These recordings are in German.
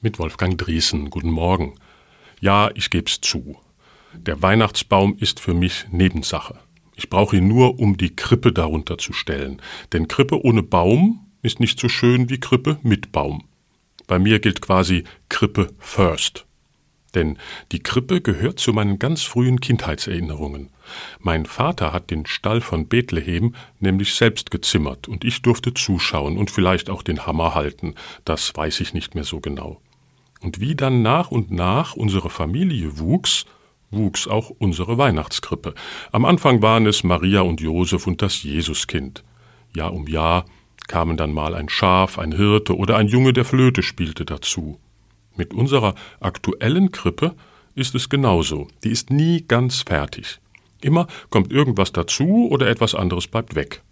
mit Wolfgang Driesen. Guten Morgen. Ja, ich geb's zu. Der Weihnachtsbaum ist für mich Nebensache. Ich brauche ihn nur, um die Krippe darunter zu stellen. Denn Krippe ohne Baum ist nicht so schön wie Krippe mit Baum. Bei mir gilt quasi Krippe first. Denn die Krippe gehört zu meinen ganz frühen Kindheitserinnerungen. Mein Vater hat den Stall von Bethlehem nämlich selbst gezimmert und ich durfte zuschauen und vielleicht auch den Hammer halten, das weiß ich nicht mehr so genau. Und wie dann nach und nach unsere Familie wuchs, wuchs auch unsere Weihnachtskrippe. Am Anfang waren es Maria und Josef und das Jesuskind. Jahr um Jahr kamen dann mal ein Schaf, ein Hirte oder ein Junge, der Flöte spielte dazu. Mit unserer aktuellen Krippe ist es genauso. Die ist nie ganz fertig. Immer kommt irgendwas dazu oder etwas anderes bleibt weg.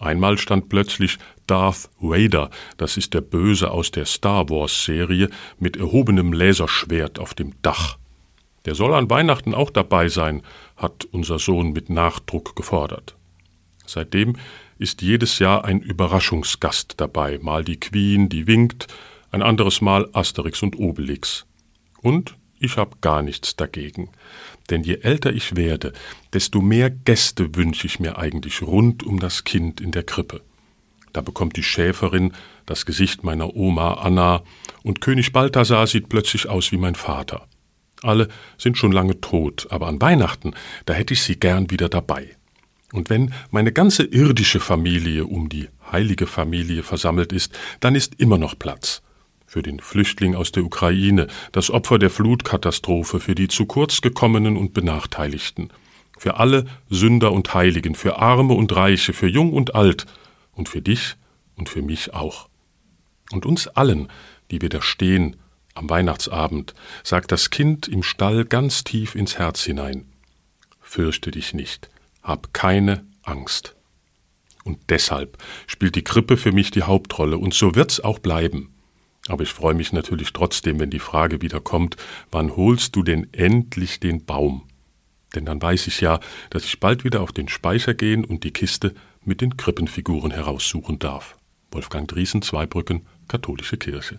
Einmal stand plötzlich Darth Vader, das ist der Böse aus der Star Wars Serie, mit erhobenem Laserschwert auf dem Dach. Der soll an Weihnachten auch dabei sein, hat unser Sohn mit Nachdruck gefordert. Seitdem ist jedes Jahr ein Überraschungsgast dabei, mal die Queen, die winkt, ein anderes Mal Asterix und Obelix. Und ich habe gar nichts dagegen. Denn je älter ich werde, desto mehr Gäste wünsche ich mir eigentlich rund um das Kind in der Krippe. Da bekommt die Schäferin das Gesicht meiner Oma Anna und König Balthasar sieht plötzlich aus wie mein Vater. Alle sind schon lange tot, aber an Weihnachten, da hätte ich sie gern wieder dabei. Und wenn meine ganze irdische Familie um die heilige Familie versammelt ist, dann ist immer noch Platz für den Flüchtling aus der Ukraine, das Opfer der Flutkatastrophe, für die zu kurz gekommenen und Benachteiligten, für alle Sünder und Heiligen, für Arme und Reiche, für Jung und Alt und für dich und für mich auch. Und uns allen, die wir da stehen am Weihnachtsabend, sagt das Kind im Stall ganz tief ins Herz hinein. Fürchte dich nicht, hab keine Angst. Und deshalb spielt die Krippe für mich die Hauptrolle, und so wird's auch bleiben. Aber ich freue mich natürlich trotzdem, wenn die Frage wieder kommt, wann holst du denn endlich den Baum? Denn dann weiß ich ja, dass ich bald wieder auf den Speicher gehen und die Kiste mit den Krippenfiguren heraussuchen darf. Wolfgang Driesen, Zweibrücken, Katholische Kirche.